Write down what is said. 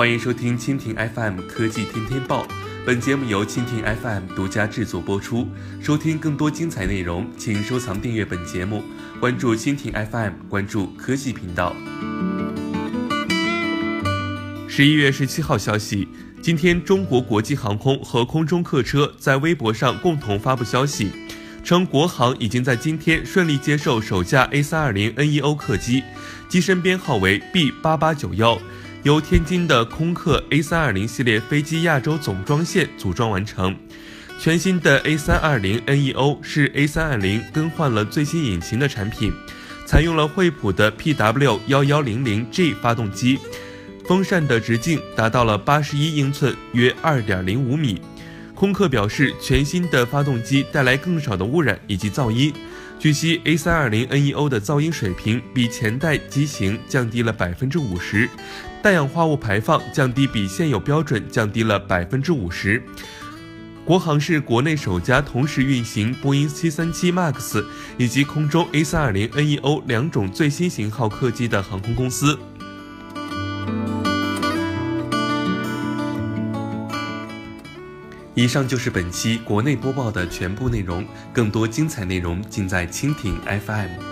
欢迎收听蜻蜓 FM 科技天天报，本节目由蜻蜓 FM 独家制作播出。收听更多精彩内容，请收藏订阅本节目，关注蜻蜓 FM，关注科技频道。十一月十七号消息，今天中国国际航空和空中客车在微博上共同发布消息。称国航已经在今天顺利接受首架 A320neo 客机，机身编号为 B 八八九幺，由天津的空客 A320 系列飞机亚洲总装线组装完成。全新的 A320neo 是 A320 更换了最新引擎的产品，采用了惠普的 PW1100G 发动机，风扇的直径达到了八十一英寸，约二点零五米。空客表示，全新的发动机带来更少的污染以及噪音。据悉，A320neo 的噪音水平比前代机型降低了百分之五十，氮氧化物排放降低比现有标准降低了百分之五十。国航是国内首家同时运行波音737 MAX 以及空中 A320neo 两种最新型号客机的航空公司。以上就是本期国内播报的全部内容，更多精彩内容尽在蜻蜓 FM。